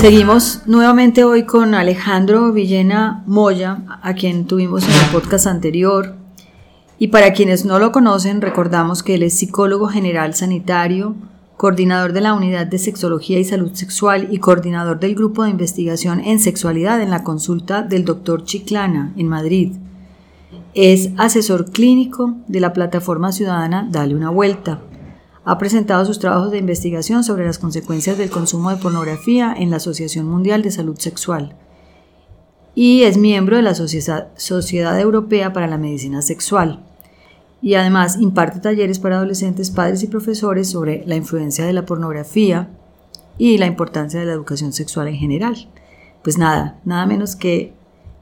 Seguimos nuevamente hoy con Alejandro Villena Moya, a quien tuvimos en el podcast anterior. Y para quienes no lo conocen, recordamos que él es psicólogo general sanitario, coordinador de la Unidad de Sexología y Salud Sexual y coordinador del Grupo de Investigación en Sexualidad en la consulta del Dr. Chiclana en Madrid. Es asesor clínico de la plataforma ciudadana Dale una Vuelta ha presentado sus trabajos de investigación sobre las consecuencias del consumo de pornografía en la Asociación Mundial de Salud Sexual y es miembro de la Sociedad Europea para la Medicina Sexual. Y además imparte talleres para adolescentes, padres y profesores sobre la influencia de la pornografía y la importancia de la educación sexual en general. Pues nada, nada menos que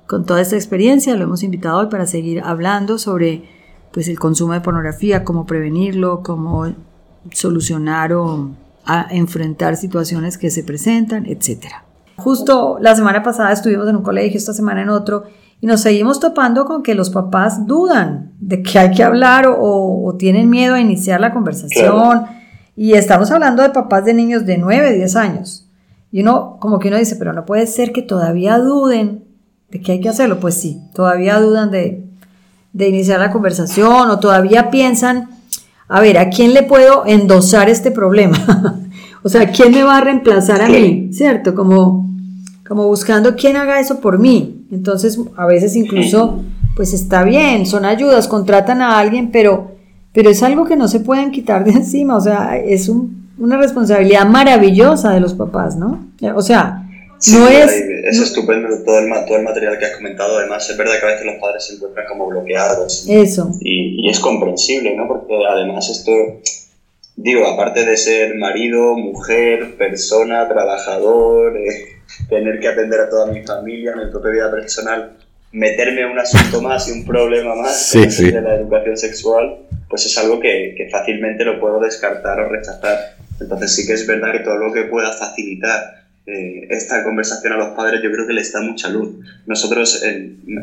con toda esta experiencia lo hemos invitado hoy para seguir hablando sobre pues el consumo de pornografía, cómo prevenirlo, cómo solucionar o a enfrentar situaciones que se presentan, etc. Justo la semana pasada estuvimos en un colegio, esta semana en otro, y nos seguimos topando con que los papás dudan de que hay que hablar o, tienen miedo a iniciar la conversación. Y estamos hablando de papás de niños de 9, 10 años. Y uno, como que uno dice, pero no puede ser que todavía duden de que hay que hacerlo. Pues sí, todavía dudan de, de iniciar la conversación o todavía piensan a ver, ¿a quién le puedo endosar este problema? o sea, ¿quién me va a reemplazar a mí? ¿Cierto? Como, como buscando quién haga eso por mí. Entonces, a veces incluso, pues está bien, son ayudas, contratan a alguien, pero, pero es algo que no se pueden quitar de encima. O sea, es una responsabilidad maravillosa de los papás, ¿no? O sea, no es, es estupendo todo el, todo el material que has comentado. Además, es verdad que a veces los padres se encuentran como bloqueados. Eso. Y, y, es comprensible, ¿no? Porque además esto, digo, aparte de ser marido, mujer, persona, trabajador, eh, tener que atender a toda mi familia, mi propia vida personal, meterme un asunto más y un problema más de la educación sexual, pues es algo que, que fácilmente lo puedo descartar o rechazar. Entonces sí que es verdad que todo lo que pueda facilitar eh, esta conversación a los padres yo creo que les da mucha luz. Nosotros,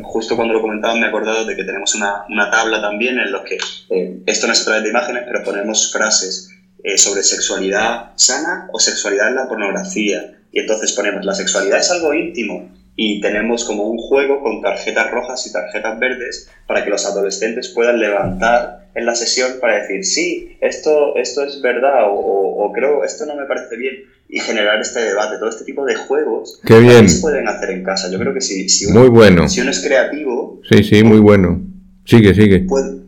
justo cuando lo comentaba, me he acordado de que tenemos una, una tabla también en la que, eh, esto no es a través de imágenes, pero ponemos frases eh, sobre sexualidad sana o sexualidad en la pornografía. Y entonces ponemos, la sexualidad es algo íntimo, y tenemos como un juego con tarjetas rojas y tarjetas verdes para que los adolescentes puedan levantar en la sesión para decir, sí, esto, esto es verdad o, o creo, esto no me parece bien y generar este debate, todo este tipo de juegos Qué bien. se pueden hacer en casa. Yo creo que si, si, uno, muy bueno. si uno es creativo... Sí, sí, muy bueno. Sigue, sigue. Puede,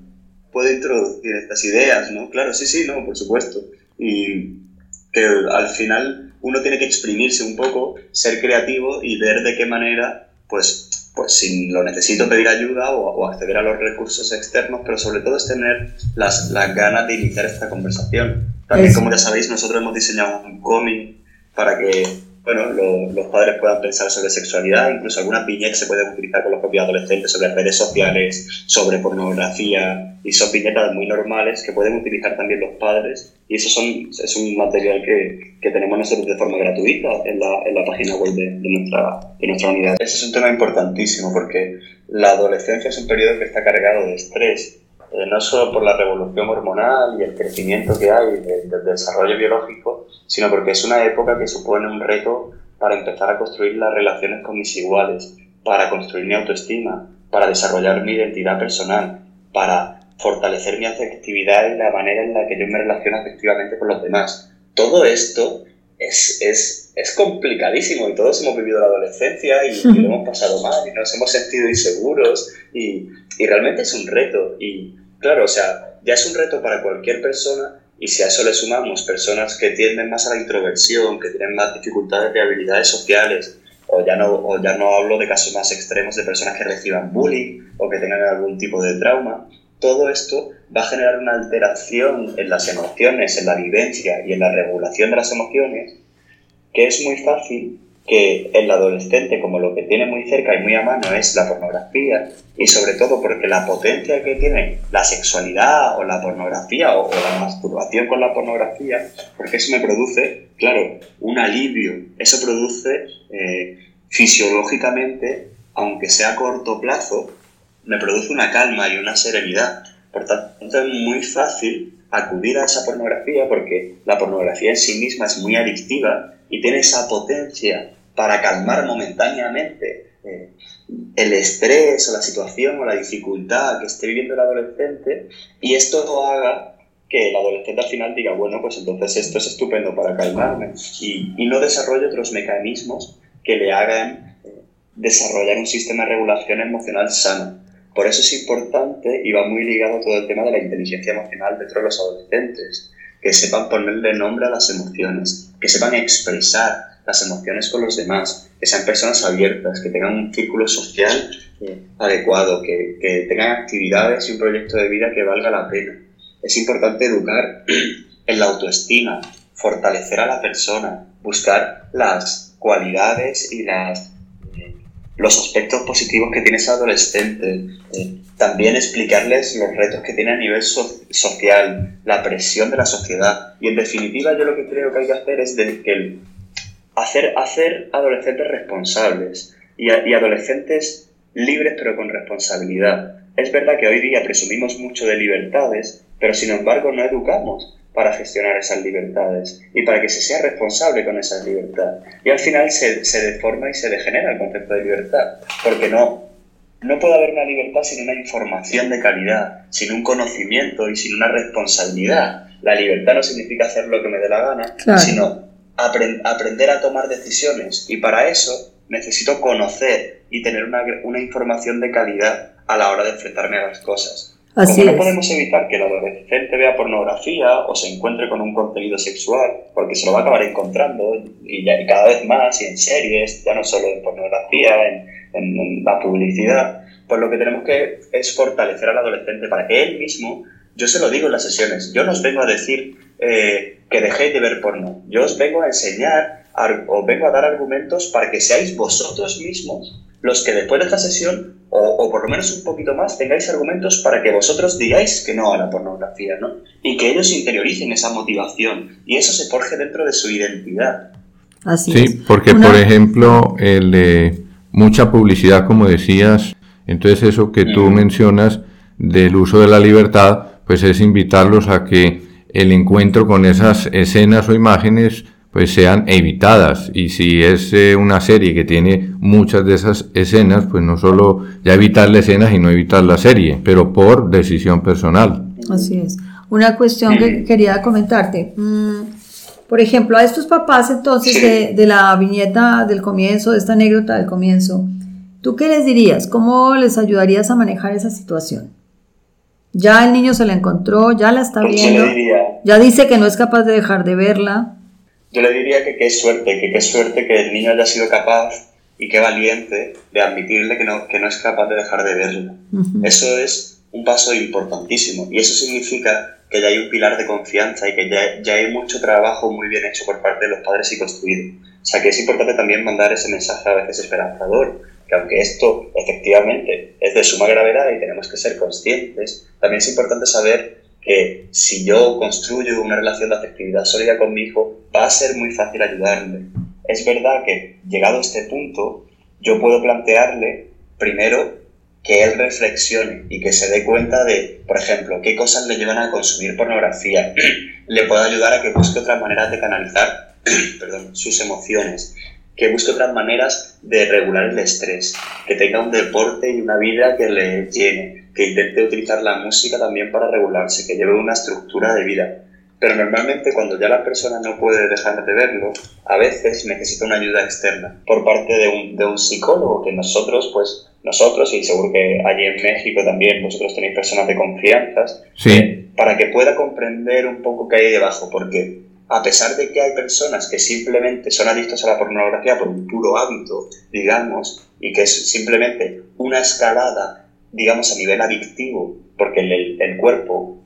puede introducir estas ideas, ¿no? Claro, sí, sí, no, por supuesto. Y que al final uno tiene que exprimirse un poco, ser creativo y ver de qué manera, pues, pues si lo necesito pedir ayuda o, acceder a los recursos externos, pero sobre todo es tener las, las ganas de iniciar esta conversación. También, como ya sabéis, nosotros hemos diseñado un cómic para que bueno, los padres puedan pensar sobre sexualidad, incluso algunas viñetas se pueden utilizar con los propios adolescentes sobre redes sociales, sobre pornografía, y son viñetas muy normales que pueden utilizar también los padres, y eso son, es un material que, que tenemos nosotros de forma gratuita en la, en la página web de, nuestra, de nuestra unidad. Ese es un tema importantísimo porque la adolescencia es un periodo que está cargado de estrés, eh, no solo por la revolución hormonal y el crecimiento que hay del desarrollo biológico, sino porque es una época que supone un reto para empezar a construir las relaciones con mis iguales, para construir mi autoestima, para desarrollar mi identidad personal, para fortalecer mi afectividad y la manera en la que yo me relaciono afectivamente con los demás. Todo esto es, es, es complicadísimo y todos hemos vivido la adolescencia y, y, lo hemos pasado mal y nos hemos sentido inseguros y, y realmente es un reto. Y claro, o sea, ya es un reto para cualquier persona y si a eso le sumamos personas que tienden más a la introversión, que tienen más dificultades de habilidades sociales, o ya no, o ya no hablo de casos más extremos de personas que reciban bullying o que tengan algún tipo de trauma, todo esto va a generar una alteración en las emociones, en la vivencia y en la regulación de las emociones, que es muy fácil que el adolescente, como lo que tiene muy cerca y muy a mano es la pornografía, y sobre todo porque la potencia que tiene la sexualidad o la pornografía o, la masturbación con la pornografía, porque eso me produce, claro, un alivio, eso produce eh, fisiológicamente, aunque sea a corto plazo, me produce una calma y una serenidad. Por tanto, es muy fácil acudir a esa pornografía porque la pornografía en sí misma es muy adictiva y tiene esa potencia para calmar momentáneamente eh, el estrés o la situación o la dificultad que esté viviendo el adolescente y esto haga que el adolescente al final diga, bueno, pues entonces esto es estupendo para calmarme y, y no desarrolle otros mecanismos que le hagan eh, desarrollar un sistema de regulación emocional sano. Por eso es importante y va muy ligado todo el tema de la inteligencia emocional dentro de los adolescentes, que sepan ponerle nombre a las emociones, que sepan expresar las emociones con los demás, que sean personas abiertas, que tengan un círculo social adecuado, que, que, tengan actividades y un proyecto de vida que valga la pena. Es importante educar en la autoestima, fortalecer a la persona, buscar las cualidades y las, los aspectos positivos que tiene ese adolescente. Eh, también explicarles los retos que tiene a nivel social, la presión de la sociedad. Y en definitiva yo lo que creo que hay que hacer es de hacer, hacer adolescentes responsables y, adolescentes libres pero con responsabilidad. Es verdad que hoy día presumimos mucho de libertades, pero sin embargo no educamos para gestionar esas libertades y para que se sea responsable con esa libertad. Y al final se, se deforma y se degenera el concepto de libertad, porque no, no puede haber una libertad sin una información de calidad, sin un conocimiento y sin una responsabilidad. La libertad no significa hacer lo que me dé la gana, sino aprender a tomar decisiones y para eso necesito conocer y tener una, una, información de calidad a la hora de enfrentarme a las cosas. Así no podemos evitar que el adolescente vea pornografía o se encuentre con un contenido sexual, porque se lo va a acabar encontrando y, ya, cada vez más, y en series, ya no solo en pornografía, en, en, la publicidad, pues lo que tenemos que es fortalecer al adolescente para que él mismo, yo se lo digo en las sesiones, yo nos vengo a decir eh, que dejéis de ver porno. Yo os vengo a enseñar, os vengo a dar argumentos para que seáis vosotros mismos los que después de esta sesión, o, por lo menos un poquito más, tengáis argumentos para que vosotros digáis que no a la pornografía, ¿no? Y que ellos interioricen esa motivación y eso se forje dentro de su identidad. Así sí, porque por ejemplo, el, mucha publicidad, como decías, entonces eso que tú mencionas del uso de la libertad, pues es invitarlos a que el encuentro con esas escenas o imágenes pues sean evitadas. Y si es eh, una serie que tiene muchas de esas escenas pues no solo ya evitar la escena sino evitar la serie pero por decisión personal. Así es. Una cuestión que quería comentarte. Mm, por ejemplo a estos papás entonces de, de la viñeta del comienzo de esta anécdota del comienzo tú qué les dirías cómo les ayudarías a manejar esa situación ya el niño se la encontró, ya la está viendo, ya dice que no es capaz de dejar de verla. Yo le diría que qué suerte, que qué suerte que el niño haya sido capaz y qué valiente de admitirle que no, que no es capaz de dejar de verla. Eso es un paso importantísimo y eso significa que ya hay un pilar de confianza y que ya, ya hay mucho trabajo muy bien hecho por parte de los padres y construido. O sea que es importante también mandar ese mensaje a veces esperanzador que aunque esto efectivamente es de suma gravedad y tenemos que ser conscientes, también es importante saber que si yo construyo una relación de afectividad sólida con mi hijo, va a ser muy fácil ayudarle. Es verdad que llegado a este punto, yo puedo plantearle primero que él reflexione y que se dé cuenta de, por ejemplo, qué cosas le llevan a consumir pornografía. le puedo ayudar a que busque otras maneras de canalizar perdón, sus emociones que busque otras maneras de regular el estrés, que tenga un deporte y una vida que le llene, que intente utilizar la música también para regularse, que lleve una estructura de vida. Pero normalmente cuando ya la persona no puede dejar de verlo, a veces necesita una ayuda externa por parte de un, de un psicólogo que nosotros, pues nosotros y seguro que allí en México también vosotros tenéis personas de confianza, sí. Eh, para que pueda comprender un poco qué hay debajo, porque a pesar de que hay personas que simplemente son adictos a la pornografía por un puro hábito, digamos, y que es simplemente una escalada, digamos, a nivel adictivo, porque el, el cuerpo,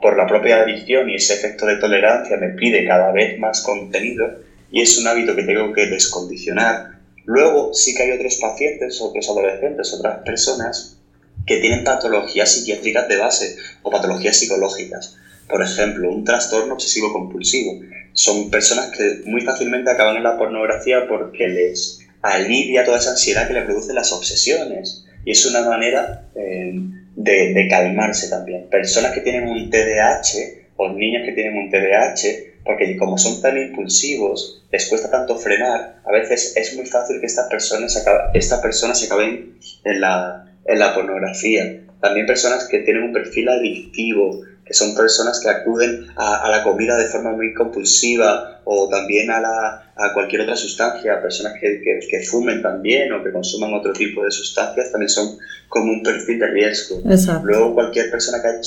por la propia adicción y ese efecto de tolerancia, me pide cada vez más contenido, y es un hábito que tengo que descondicionar. Luego sí que hay otros pacientes, otros adolescentes, otras personas que tienen patologías psiquiátricas de base o patologías psicológicas. Por ejemplo, un trastorno obsesivo compulsivo. Son personas que muy fácilmente acaban en la pornografía porque les alivia toda esa ansiedad que le producen las obsesiones. Y es una manera eh, de, de, calmarse también. Personas que tienen un TDAH o niños que tienen un TDAH, porque como son tan impulsivos, les cuesta tanto frenar, a veces es muy fácil que estas personas, estas personas se acaben en la, en la pornografía. También personas que tienen un perfil adictivo, que son personas que acuden a, la comida de forma muy compulsiva o también a, la, a cualquier otra sustancia, personas que, que, fumen también o que consuman otro tipo de sustancias, también son como un perfil de riesgo. Luego cualquier persona que haya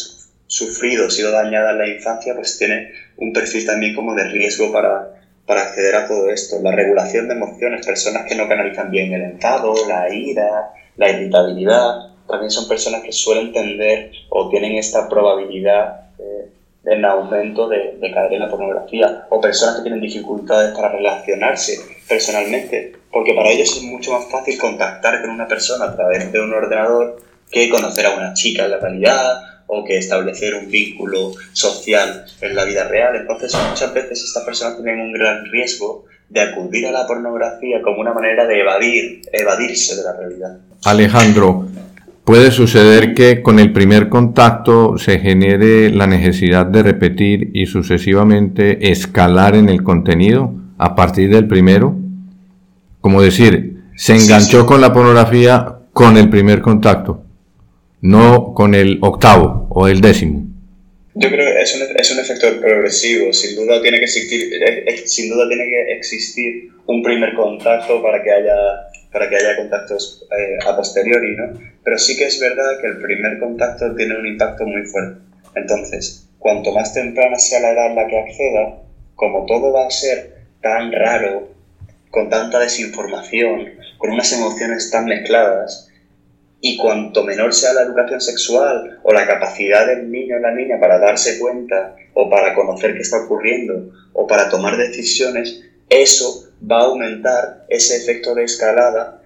sufrido, sido dañada en la infancia, pues tiene un perfil también como de riesgo para, para acceder a todo esto. La regulación de emociones, personas que no canalizan bien el enfado, la ira, la irritabilidad, también son personas que suelen tender o tienen esta probabilidad eh, en aumento de, caer en la pornografía, o personas que tienen dificultades para relacionarse personalmente, porque para ellos es mucho más fácil contactar con una persona a través de un ordenador que conocer a una chica en la realidad o que establecer un vínculo social en la vida real. Entonces muchas veces estas personas tienen un gran riesgo de acudir a la pornografía como una manera de evadir, evadirse de la realidad. Alejandro, puede suceder que con el primer contacto se genere la necesidad de repetir y sucesivamente escalar en el contenido a partir del primero. Como decir, se enganchó con la pornografía con el primer contacto, no con el octavo o el décimo. Yo creo que es un, es un efecto progresivo. Sin duda tiene que existir, sin duda tiene que existir un primer contacto para que haya para que haya contactos eh, a posteriori, ¿no? Pero sí que es verdad que el primer contacto tiene un impacto muy fuerte. Entonces, cuanto más temprana sea la edad en la que acceda, como todo va a ser tan raro, con tanta desinformación, con unas emociones tan mezcladas, y cuanto menor sea la educación sexual o la capacidad del niño o la niña para darse cuenta o para conocer qué está ocurriendo o para tomar decisiones, eso va a aumentar ese efecto de escalada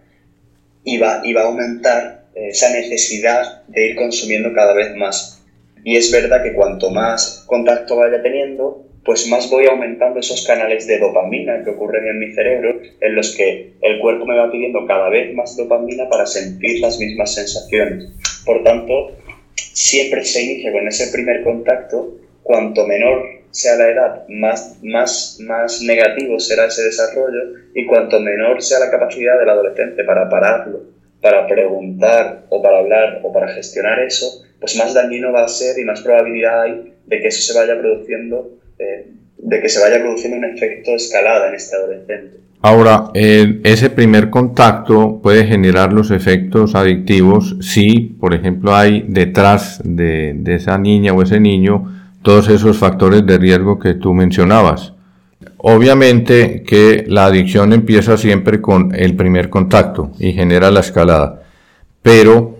y va, y va a aumentar eh, esa necesidad de ir consumiendo cada vez más. Y es verdad que cuanto más contacto vaya teniendo, pues más voy aumentando esos canales de dopamina que ocurren en mi cerebro, en los que el cuerpo me va pidiendo cada vez más dopamina para sentir las mismas sensaciones. Por tanto, siempre se inicia con ese primer contacto, cuanto menor sea la edad, más, más, más negativo será ese desarrollo y cuanto menor sea la capacidad del adolescente para pararlo, para preguntar o para hablar o para gestionar eso, pues más dañino va a ser y más probabilidad hay de que eso se vaya produciendo eh, de que se vaya produciendo un efecto escalada en este adolescente. Ahora, ese primer contacto puede generar los efectos adictivos si, por ejemplo, hay detrás de, de esa niña o ese niño todos esos factores de riesgo que tú mencionabas. Obviamente que la adicción empieza siempre con el primer contacto y genera la escalada, pero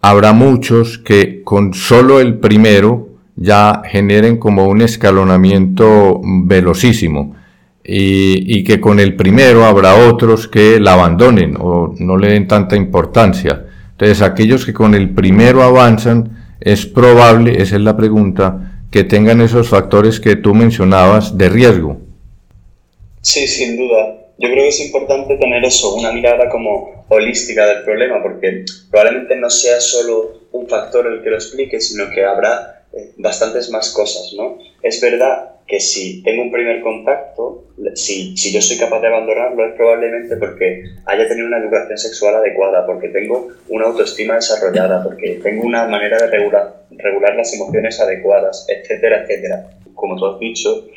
habrá muchos que con solo el primero ya generen como un escalonamiento velocísimo y, que con el primero habrá otros que la abandonen o no le den tanta importancia. Entonces aquellos que con el primero avanzan, es probable, esa es la pregunta, que tengan esos factores que tú mencionabas de riesgo. Sí, sin duda. Yo creo que es importante tener eso, una mirada como holística del problema, porque probablemente no sea solo un factor el que lo explique, sino que habrá bastantes más cosas, ¿no? Es verdad que si tengo un primer contacto, si, si yo soy capaz de abandonarlo es probablemente porque haya tenido una educación sexual adecuada, porque tengo una autoestima desarrollada, porque tengo una manera de regular, regular las emociones adecuadas, etcétera, etcétera. Como tú has dicho,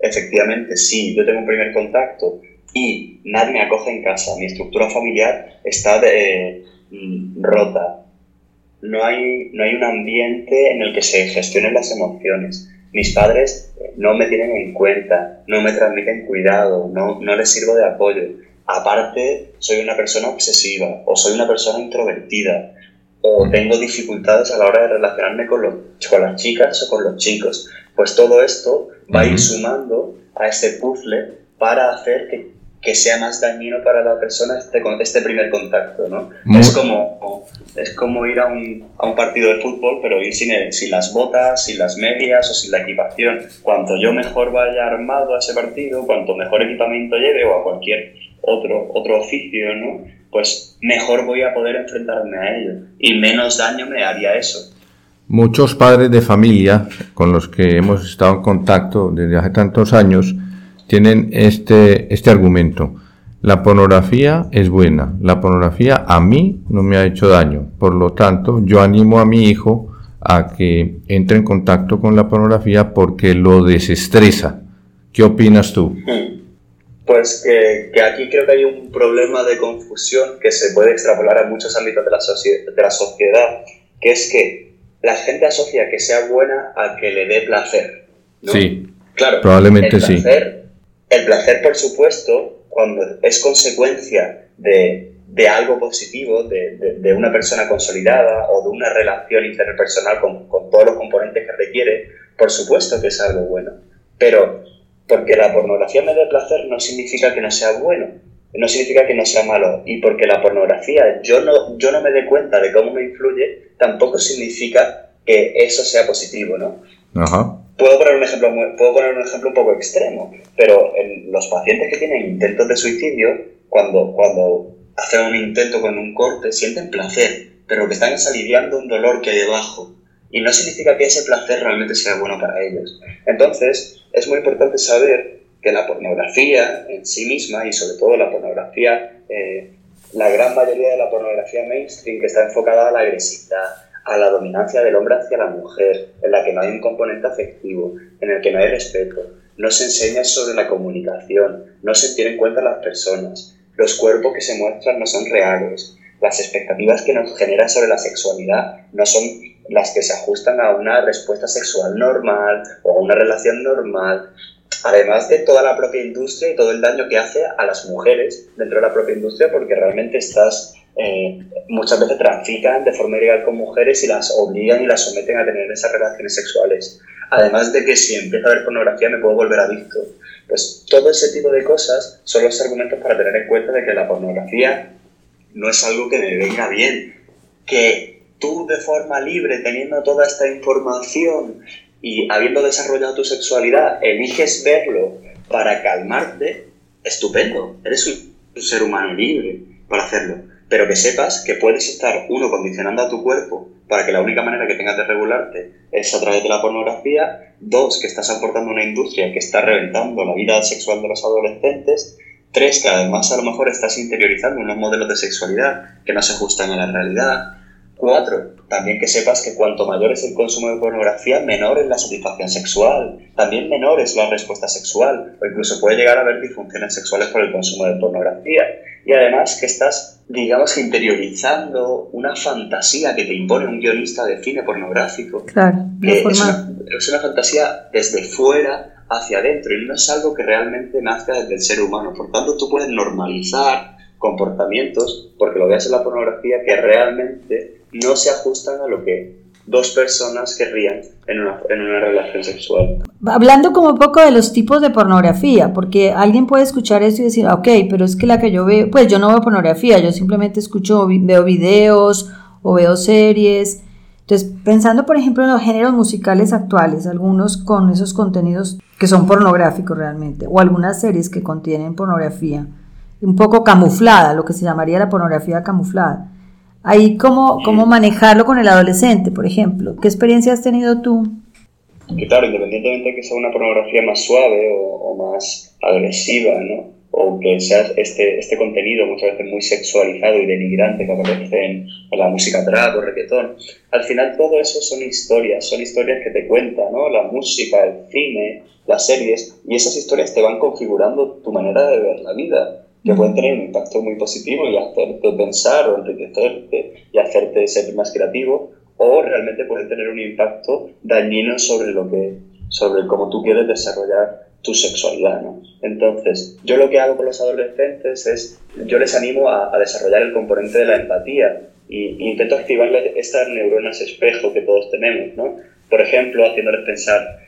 efectivamente, si yo tengo un primer contacto y nadie me acoge en casa, mi estructura familiar está de, mm, rota, no hay, no hay un ambiente en el que se gestionen las emociones. Mis padres no me tienen en cuenta, no me transmiten cuidado, no, no les sirvo de apoyo. Aparte, soy una persona obsesiva o soy una persona introvertida o tengo dificultades a la hora de relacionarme con, los, con las chicas o con los chicos. Pues todo esto va a ir sumando a este puzzle para hacer que, que sea más dañino para la persona este, este primer contacto, ¿no? Es como, es como ir a un, a un, partido de fútbol, pero ir sin, sin las botas, sin las medias o sin la equipación. Cuanto yo mejor vaya armado a ese partido, cuanto mejor equipamiento lleve o a cualquier otro, otro oficio, ¿no? Pues mejor voy a poder enfrentarme a ello y menos daño me haría eso. Muchos padres de familia con los que hemos estado en contacto desde hace tantos años tienen este, este argumento. La pornografía es buena, la pornografía a mí no me ha hecho daño, por lo tanto yo animo a mi hijo a que entre en contacto con la pornografía porque lo desestresa. ¿Qué opinas tú? Pues que, que, aquí creo que hay un problema de confusión que se puede extrapolar a muchos ámbitos de la, de la sociedad, que es que la gente asocia que sea buena a que le dé placer. Sí, claro, probablemente el placer, sí. El placer, por supuesto, cuando es consecuencia de, de algo positivo, de, de, una persona consolidada o de una relación interpersonal con, con todos los componentes que requiere, por supuesto que es algo bueno. Pero porque la pornografía me dé placer no significa que no sea bueno, no significa que no sea malo. Y porque la pornografía yo no, yo no me dé cuenta de cómo me influye, tampoco significa que eso sea positivo, ¿no? Ajá. Puedo poner, un ejemplo, puedo poner un ejemplo un poco extremo, pero en los pacientes que tienen intentos de suicidio, cuando, cuando hacen un intento con un corte, sienten placer, pero lo que están es aliviando un dolor que hay debajo. Y no significa que ese placer realmente sea bueno para ellos. Entonces, es muy importante saber que la pornografía en sí misma, y sobre todo la pornografía, eh, la gran mayoría de la pornografía mainstream que está enfocada a la agresividad, a la dominancia del hombre hacia la mujer, en la que no hay un componente afectivo, en el que no hay respeto, no se enseña sobre la comunicación, no se tienen en cuenta las personas, los cuerpos que se muestran no son reales, las expectativas que nos generan sobre la sexualidad no son las que se ajustan a una respuesta sexual normal o a una relación normal, además de toda la propia industria y todo el daño que hace a las mujeres dentro de la propia industria, porque realmente estás, eh, muchas veces trafican de forma ilegal con mujeres y las obligan y las someten a tener esas relaciones sexuales. Además de que si empiezo a ver pornografía me puedo volver adicto. Pues todo ese tipo de cosas son los argumentos para tener en cuenta de que la pornografía no es algo que me venga bien. Que tú de forma libre, teniendo toda esta información y habiendo desarrollado tu sexualidad, eliges verlo para calmarte, estupendo. Eres un ser humano libre para hacerlo. Pero que sepas que puedes estar, uno, condicionando a tu cuerpo para que la única manera que tengas de regularte es a través de la pornografía. Dos, que estás aportando una industria que está reventando la vida sexual de los adolescentes. Tres, que además a lo mejor estás interiorizando unos modelos de sexualidad que no se ajustan a la realidad. Cuatro, también que sepas que cuanto mayor es el consumo de pornografía, menor es la satisfacción sexual, también menor es la respuesta sexual, o incluso puede llegar a haber disfunciones sexuales por el consumo de pornografía. Y además que estás, digamos, interiorizando una fantasía que te impone un guionista de cine pornográfico. Claro, que es, una, es una fantasía desde fuera hacia adentro y no es algo que realmente nazca desde el ser humano. Por tanto, tú puedes normalizar comportamientos, porque lo veas en la pornografía, que realmente no se ajustan a lo que dos personas querrían en una, en una relación sexual. Hablando como un poco de los tipos de pornografía, porque alguien puede escuchar esto y decir, ok, pero es que la que yo veo, pues yo no veo pornografía, yo simplemente escucho, veo videos o veo series. Entonces, pensando por ejemplo en los géneros musicales actuales, algunos con esos contenidos que son pornográficos realmente, o algunas series que contienen pornografía, un poco camuflada, lo que se llamaría la pornografía camuflada. Ahí, ¿cómo, cómo manejarlo con el adolescente, por ejemplo? ¿Qué experiencia has tenido tú? Que claro, independientemente de que sea una pornografía más suave o, más agresiva, ¿no? O que sea este, este contenido muchas veces muy sexualizado y denigrante que aparece en, la música trap o reggaetón, al final todo eso son historias, son historias que te cuentan, ¿no? La música, el cine, las series, y esas historias te van configurando tu manera de ver la vida que pueden tener un impacto muy positivo y hacerte pensar o enriquecerte y hacerte ser más creativo, o realmente pueden tener un impacto dañino sobre lo que, sobre cómo tú quieres desarrollar tu sexualidad, ¿no? Entonces, yo lo que hago con los adolescentes es, yo les animo a, desarrollar el componente de la empatía y, intento activarles estas neuronas espejo que todos tenemos, ¿no? Por ejemplo, haciéndoles pensar,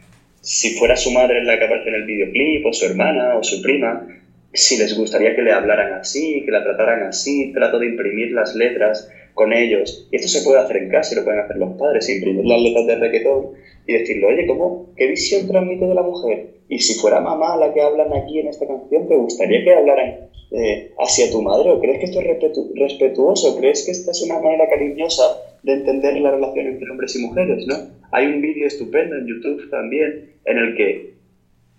si fuera su madre la que aparece en el videoclip, o su hermana, o su prima, si les gustaría que le hablaran así, que la trataran así, trato de imprimir las letras con ellos. Y esto se puede hacer en casa lo pueden hacer los padres, imprimir las letras de reggaetón y decirle, oye, ¿cómo? ¿Qué visión transmite de la mujer? Y si fuera mamá la que hablan aquí en esta canción, ¿te gustaría que hablaran eh, hacia tu madre? ¿O crees que esto es respetuoso? ¿Crees que esta es una manera cariñosa de entender la relación entre hombres y mujeres? ¿no? Hay un vídeo estupendo en YouTube también en el que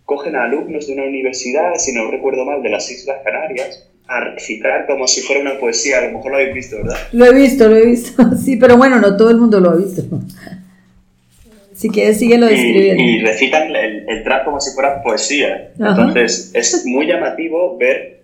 cogen a alumnos de una universidad, si no recuerdo mal, de las Islas Canarias, a recitar como si fuera una poesía. A lo mejor lo habéis visto, ¿verdad? Lo he visto, lo he visto. Sí, pero bueno, no todo el mundo lo ha visto. Si quieres, síguelo describiendo. Y, y recitan el, el, trap como si fuera poesía. Entonces, es muy llamativo ver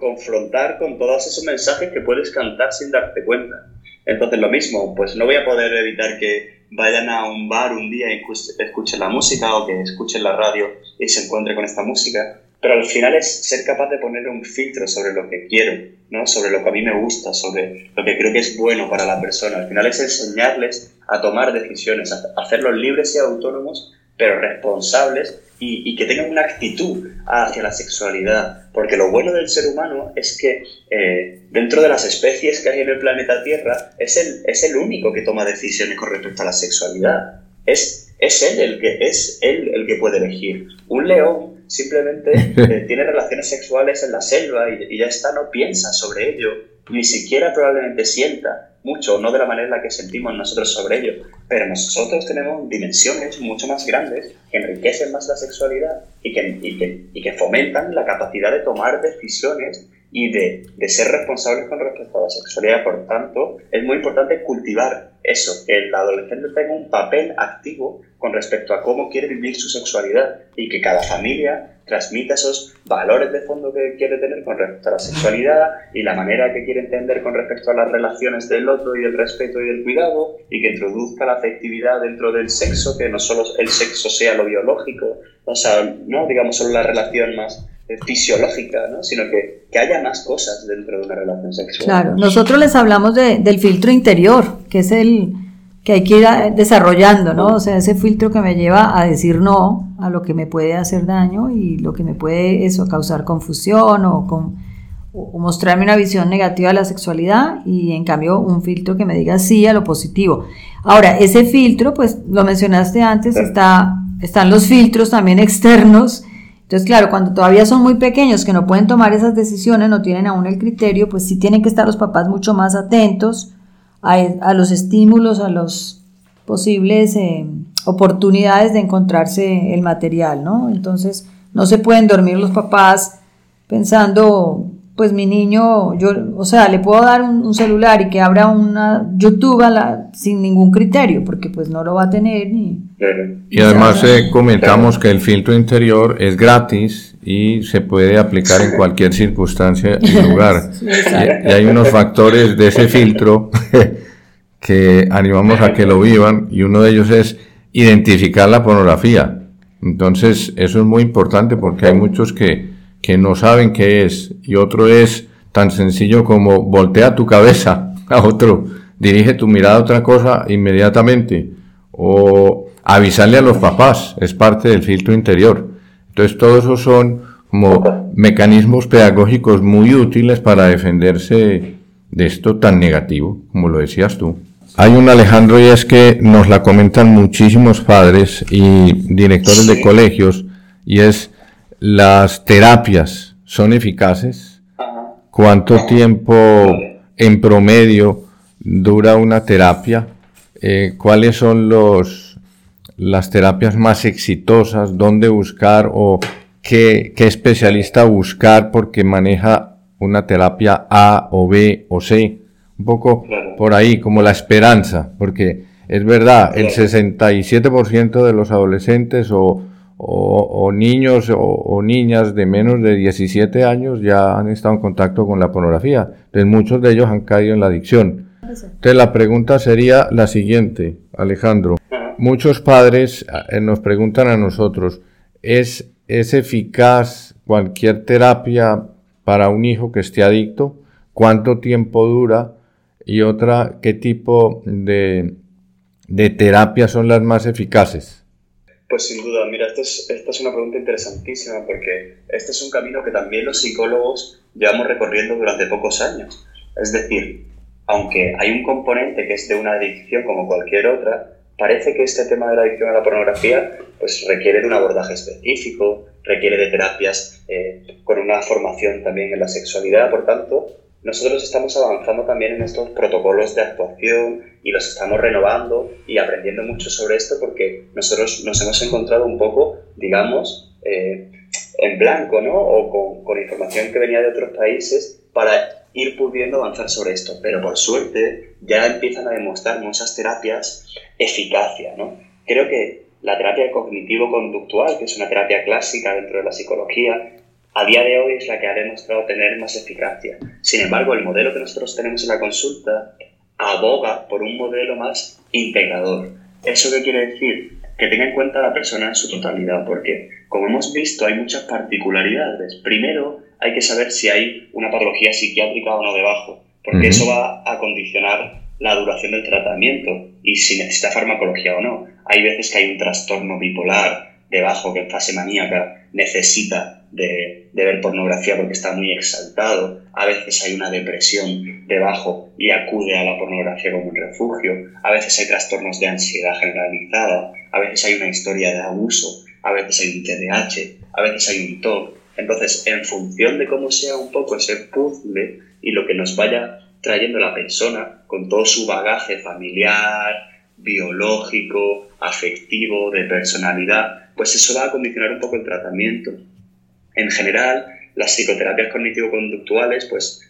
confrontar con todos esos mensajes que puedes cantar sin darte cuenta. Entonces, lo mismo, pues no voy a poder evitar que vayan a un bar un día y escuchen la música o que escuchen la radio y se encuentren con esta música, pero al final es ser capaz de poner un filtro sobre lo que quiero, ¿no? sobre lo que a mí me gusta, sobre lo que creo que es bueno para la persona. Al final es enseñarles a tomar decisiones, a hacerlos libres y autónomos, pero responsables y, que tengan una actitud hacia la sexualidad. Porque lo bueno del ser humano es que eh, dentro de las especies que hay en el planeta Tierra es el, es el único que toma decisiones con respecto a la sexualidad. Es, es él el que es él el que puede elegir. Un león simplemente eh, tiene relaciones sexuales en la selva y, ya está, no piensa sobre ello, ni siquiera probablemente sienta mucho, no de la manera en la que sentimos nosotros sobre ello, pero nosotros tenemos dimensiones mucho más grandes que enriquecen más la sexualidad y que, y que, y que fomentan la capacidad de tomar decisiones y de, de, ser responsables con respecto a la sexualidad. Por tanto, es muy importante cultivar eso, que el adolescente tenga un papel activo con respecto a cómo quiere vivir su sexualidad y que cada familia transmita esos valores de fondo que quiere tener con respecto a la sexualidad y la manera que quiere entender con respecto a las relaciones del otro y del respeto y del cuidado y que introduzca la afectividad dentro del sexo, que no solo el sexo sea lo biológico, o sea, no digamos solo la relación más fisiológica, ¿no? sino que, que, haya más cosas dentro de una relación sexual. Claro, nosotros les hablamos de, del filtro interior, que es el que hay que ir desarrollando, ¿no? O sea, ese filtro que me lleva a decir no a lo que me puede hacer daño y lo que me puede eso causar confusión o, con, o mostrarme una visión negativa de la sexualidad y en cambio un filtro que me diga sí a lo positivo. Ahora, ese filtro, pues lo mencionaste antes, está, están los filtros también externos entonces, claro, cuando todavía son muy pequeños, que no pueden tomar esas decisiones, no tienen aún el criterio, pues sí tienen que estar los papás mucho más atentos a, los estímulos, a las posibles eh, oportunidades de encontrarse el material, ¿no? Entonces, no se pueden dormir los papás pensando pues mi niño, yo, o sea, le puedo dar un, celular y que abra una YouTube sin ningún criterio, porque pues no lo va a tener ni... Y además eh, comentamos que el filtro interior es gratis y se puede aplicar en cualquier circunstancia y lugar. y, hay unos factores de ese filtro que animamos a que lo vivan y uno de ellos es identificar la pornografía. Entonces, eso es muy importante porque hay muchos que que no saben qué es, y otro es tan sencillo como voltea tu cabeza a otro, dirige tu mirada a otra cosa inmediatamente, o avisarle a los papás, es parte del filtro interior. Entonces, todos esos son como mecanismos pedagógicos muy útiles para defenderse de esto tan negativo, como lo decías tú. Hay un Alejandro y es que nos la comentan muchísimos padres y directores de colegios y es las terapias son eficaces? ¿Cuánto tiempo en promedio dura una terapia? Eh, ¿Cuáles son los, las terapias más exitosas? ¿Dónde buscar o qué, qué especialista buscar porque maneja una terapia A o B o C? Un poco por ahí, como la esperanza, porque es verdad, el 67% de los adolescentes o o, niños o, niñas de menos de 17 años ya han estado en contacto con la pornografía. Entonces muchos de ellos han caído en la adicción. Entonces la pregunta sería la siguiente, Alejandro. Muchos padres eh, nos preguntan a nosotros, ¿es, ¿es eficaz cualquier terapia para un hijo que esté adicto? ¿Cuánto tiempo dura? Y otra, ¿qué tipo de, de terapias son las más eficaces? Pues sin duda, mira, esta es, esta es una pregunta interesantísima porque este es un camino que también los psicólogos llevamos recorriendo durante pocos años. Es decir, aunque hay un componente que es de una adicción como cualquier otra, parece que este tema de la adicción a la pornografía pues, requiere de un abordaje específico, requiere de terapias eh, con una formación también en la sexualidad, por tanto, nosotros estamos avanzando también en estos protocolos de actuación y los estamos renovando y aprendiendo mucho sobre esto porque nosotros nos hemos encontrado un poco, digamos, eh, en blanco, ¿no? O con, con, información que venía de otros países para ir pudiendo avanzar sobre esto. Pero por suerte ya empiezan a demostrar muchas terapias eficacia, ¿no? Creo que la terapia cognitivo-conductual, que es una terapia clásica dentro de la psicología, a día de hoy es la que ha demostrado tener más eficacia. Sin embargo, el modelo que nosotros tenemos en la consulta aboga por un modelo más integrador. ¿Eso qué quiere decir? Que tenga en cuenta a la persona en su totalidad, porque como hemos visto hay muchas particularidades. Primero, hay que saber si hay una patología psiquiátrica o no debajo, porque eso va a condicionar la duración del tratamiento y si necesita farmacología o no. Hay veces que hay un trastorno bipolar debajo que en fase maníaca necesita de, ver pornografía porque está muy exaltado, a veces hay una depresión debajo y acude a la pornografía como un refugio, a veces hay trastornos de ansiedad generalizada, a veces hay una historia de abuso, a veces hay un TDAH, a veces hay un TOC. Entonces, en función de cómo sea un poco ese puzzle y lo que nos vaya trayendo la persona con todo su bagaje familiar, biológico, afectivo, de personalidad, pues eso va a condicionar un poco el tratamiento. En general, las psicoterapias cognitivo-conductuales pues,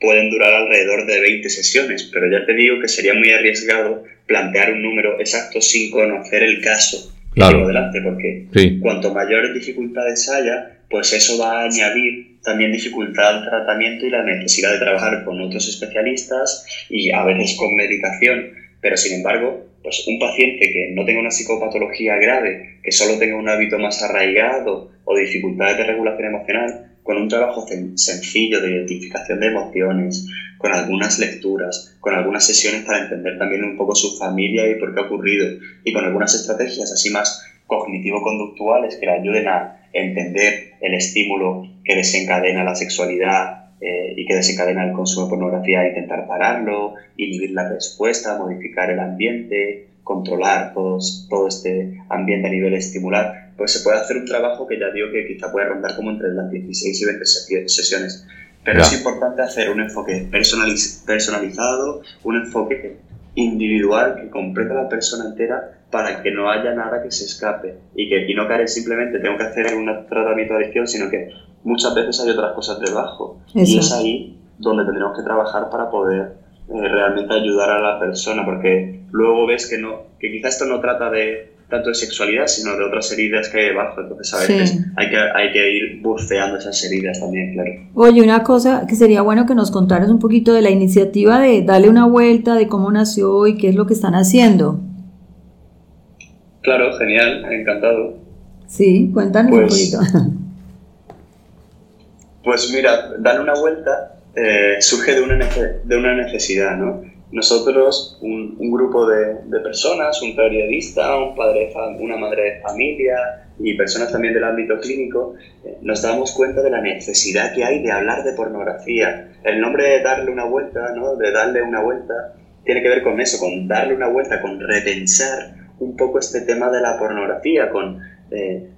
pueden durar alrededor de 20 sesiones, pero ya te digo que sería muy arriesgado plantear un número exacto sin conocer el caso claro. delante, porque cuanto mayores dificultades haya, pues eso va a añadir también dificultad al tratamiento y la necesidad de trabajar con otros especialistas y a veces con medicación. Pero sin embargo, pues un paciente que no tenga una psicopatología grave, que solo tenga un hábito más arraigado o dificultades de regulación emocional, con un trabajo sencillo de identificación de emociones, con algunas lecturas, con algunas sesiones para entender también un poco su familia y por qué ha ocurrido, y con algunas estrategias así más cognitivo-conductuales que le ayuden a entender el estímulo que desencadena la sexualidad eh, y que desencadena el consumo de pornografía, intentar pararlo, inhibir la respuesta, modificar el ambiente, controlar todos, todo este ambiente a nivel estimular, pues se puede hacer un trabajo que ya digo que quizá puede rondar como entre las 16 y 20 sesiones. Pero es importante hacer un enfoque personalizado, un enfoque individual que completa la persona entera para que no haya nada que se escape y que y no caer simplemente tengo que hacer un tratamiento de adicción, sino que muchas veces hay otras cosas debajo. Y es ahí donde tendremos que trabajar para poder eh, realmente ayudar a la persona, porque luego ves que, no, que quizás esto no trata de tanto de sexualidad, sino de otras heridas que hay debajo. Entonces, a veces hay, que, hay que ir buceando esas heridas también, claro. Oye, una cosa que sería bueno que nos contaras un poquito de la iniciativa de darle una vuelta, de cómo nació y qué es lo que están haciendo. Claro, genial, encantado. Sí, cuéntanos un pues poquito. Pues mira, darle una vuelta eh, surge de una, de una necesidad, ¿no? Nosotros, un, grupo de, personas, un periodista, un padre, una madre de familia y personas también del ámbito clínico, eh, nos damos cuenta de la necesidad que hay de hablar de pornografía. El nombre de darle una vuelta, ¿no? De darle una vuelta, tiene que ver con eso, con darle una vuelta, con repensar un poco este tema de la pornografía, con eh,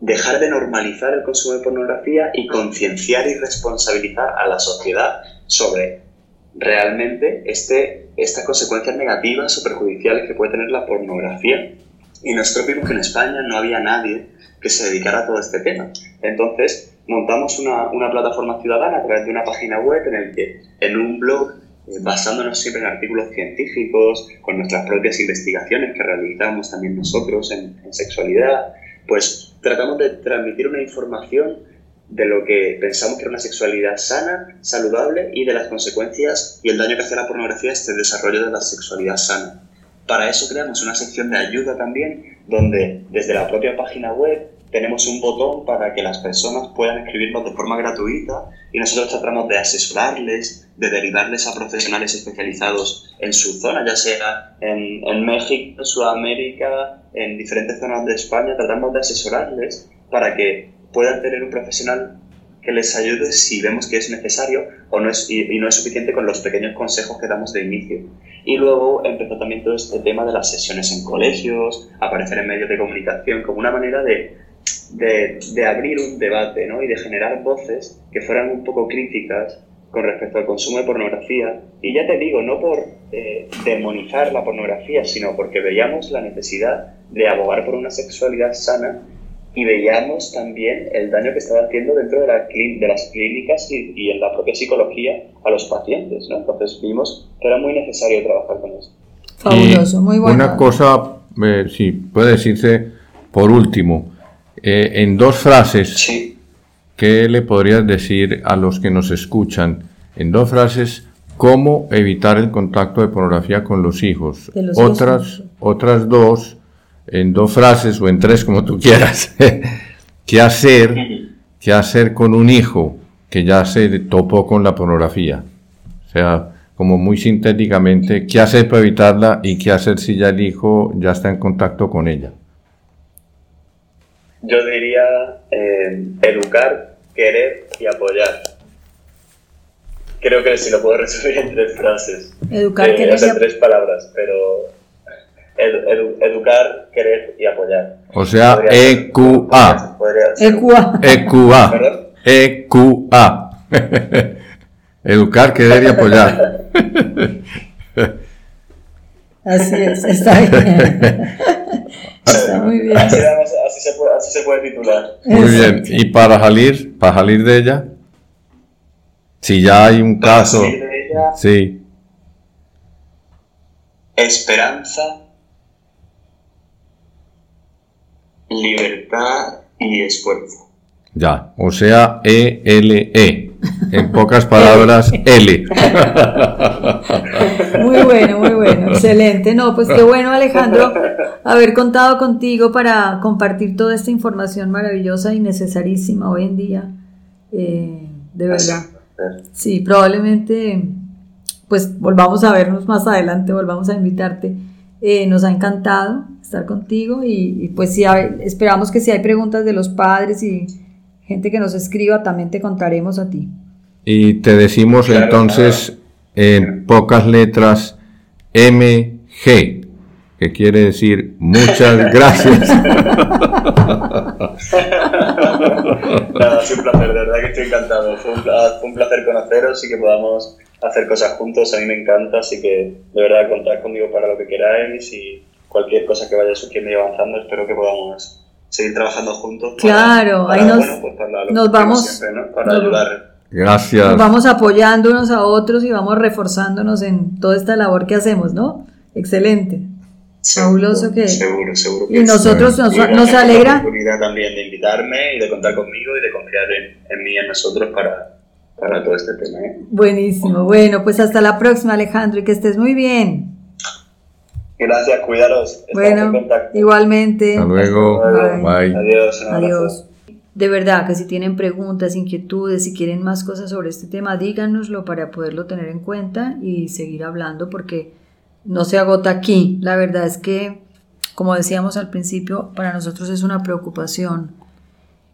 dejar de normalizar el consumo de pornografía y concienciar y responsabilizar a la sociedad sobre realmente este, estas consecuencias negativas o perjudiciales que puede tener la pornografía. Y nosotros vimos que en España no había nadie que se dedicara a todo este tema. Entonces montamos una, una plataforma ciudadana a través de una página web en el que en un blog eh, basándonos siempre en artículos científicos, con nuestras propias investigaciones que realizamos también nosotros en, en sexualidad, pues tratamos de transmitir una información de lo que pensamos que era una sexualidad sana, saludable y de las consecuencias y el daño que hace la pornografía este desarrollo de la sexualidad sana. Para eso creamos una sección de ayuda también, donde desde la propia página web tenemos un botón para que las personas puedan escribirnos de forma gratuita y nosotros tratamos de asesorarles, de derivarles a profesionales especializados en su zona, ya sea en, en México, Sudamérica, en diferentes zonas de España, tratamos de asesorarles para que puedan tener un profesional que les ayude si vemos que es necesario o no es, y, no es suficiente con los pequeños consejos que damos de inicio. Y luego empezó también todo este tema de las sesiones en colegios, aparecer en medios de comunicación como una manera de, de, abrir un debate ¿no? y de generar voces que fueran un poco críticas con respecto al consumo de pornografía. Y ya te digo, no por eh, demonizar la pornografía, sino porque veíamos la necesidad de abogar por una sexualidad sana y veíamos también el daño que estaba haciendo dentro de, la de las clínicas y, en la propia psicología a los pacientes. ¿no? Entonces vimos que era muy necesario trabajar con esto. Fabuloso, muy bueno. Una cosa, eh, si puede decirse por último, eh, en dos frases, sí. ¿qué le podrías decir a los que nos escuchan? En dos frases, ¿cómo evitar el contacto de pornografía con los hijos? otras, otras dos en dos frases o en tres, como tú quieras, qué hacer, qué hacer con un hijo que ya se topó con la pornografía. O sea, como muy sintéticamente, qué hacer para evitarla y qué hacer si ya el hijo ya está en contacto con ella. Yo diría eh, educar, querer y apoyar. Creo que si lo puedo resumir en tres frases. Educar, eh, querer y tres palabras, pero educar, querer y apoyar. O sea, EQA. EQA. EQA. EQA. Educar, querer y apoyar. Así es, está bien. Está muy bien. Así, se puede, así se puede titular. Muy bien. ¿Y para salir, para salir de ella? Si ya hay un caso. Salir de ella, sí. Esperanza libertad y esfuerzo. Ya, o sea, E-L-E. -E. En pocas palabras, L. Muy bueno, muy bueno, excelente. No, pues qué bueno, Alejandro, haber contado contigo para compartir toda esta información maravillosa y necesarísima hoy en día. Eh, de verdad. Sí, probablemente, pues volvamos a vernos más adelante, volvamos a invitarte. Eh, nos ha encantado estar contigo y, pues si esperamos que si hay preguntas de los padres y gente que nos escriba, también te contaremos a ti. Y te decimos entonces en pocas letras MG, que quiere decir muchas gracias. Nada, sido un placer, de verdad que estoy encantado. Fue un, fue un placer conoceros y que podamos hacer cosas juntos, a mí me encanta, así que de verdad contad conmigo para lo que queráis y cualquier cosa que vaya surgiendo y avanzando, espero que podamos seguir trabajando juntos. Claro, ahí nos, pues nos vamos para ayudar. Gracias. Nos vamos apoyando unos a otros y vamos reforzándonos en toda esta labor que hacemos, ¿no? Excelente. Fabuloso que. Seguro, seguro. Que y nosotros nos, nos alegra. La oportunidad también de invitarme y de contar conmigo y de confiar en, en mí y en nosotros para, para todo este tema. ¿eh? Buenísimo. Bueno, pues hasta la próxima, Alejandro, y que estés muy bien. Gracias, cuidaros. bueno, igualmente. Hasta luego. Bye. Adiós. Adiós. De verdad que si tienen preguntas, inquietudes, si quieren más cosas sobre este tema, díganoslo para poderlo tener en cuenta y seguir hablando porque no se agota aquí. La verdad es que, como decíamos al principio, para nosotros es una preocupación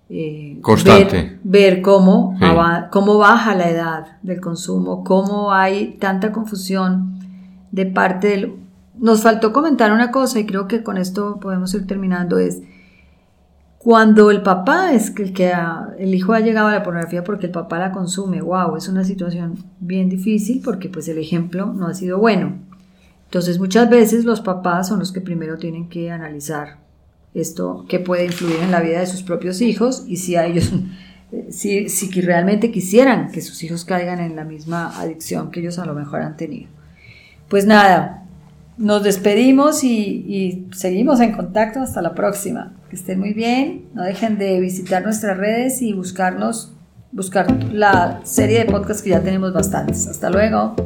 eh, Constante. Ver, cómo, cómo baja la edad del consumo, cómo hay tanta confusión de parte del... Nos faltó comentar una cosa y creo que con esto podemos ir terminando, es cuando el papá es el que el hijo ha llegado a la pornografía porque el papá la consume, wow, es una situación bien difícil porque pues el ejemplo no ha sido bueno. Entonces muchas veces los papás son los que primero tienen que analizar esto que puede influir en la vida de sus propios hijos y si a ellos, si, si realmente quisieran que sus hijos caigan en la misma adicción que ellos a lo mejor han tenido. Pues nada, nos despedimos y, seguimos en contacto hasta la próxima. Que estén muy bien, no dejen de visitar nuestras redes y buscarnos, buscar la serie de podcasts que ya tenemos bastantes. Hasta luego.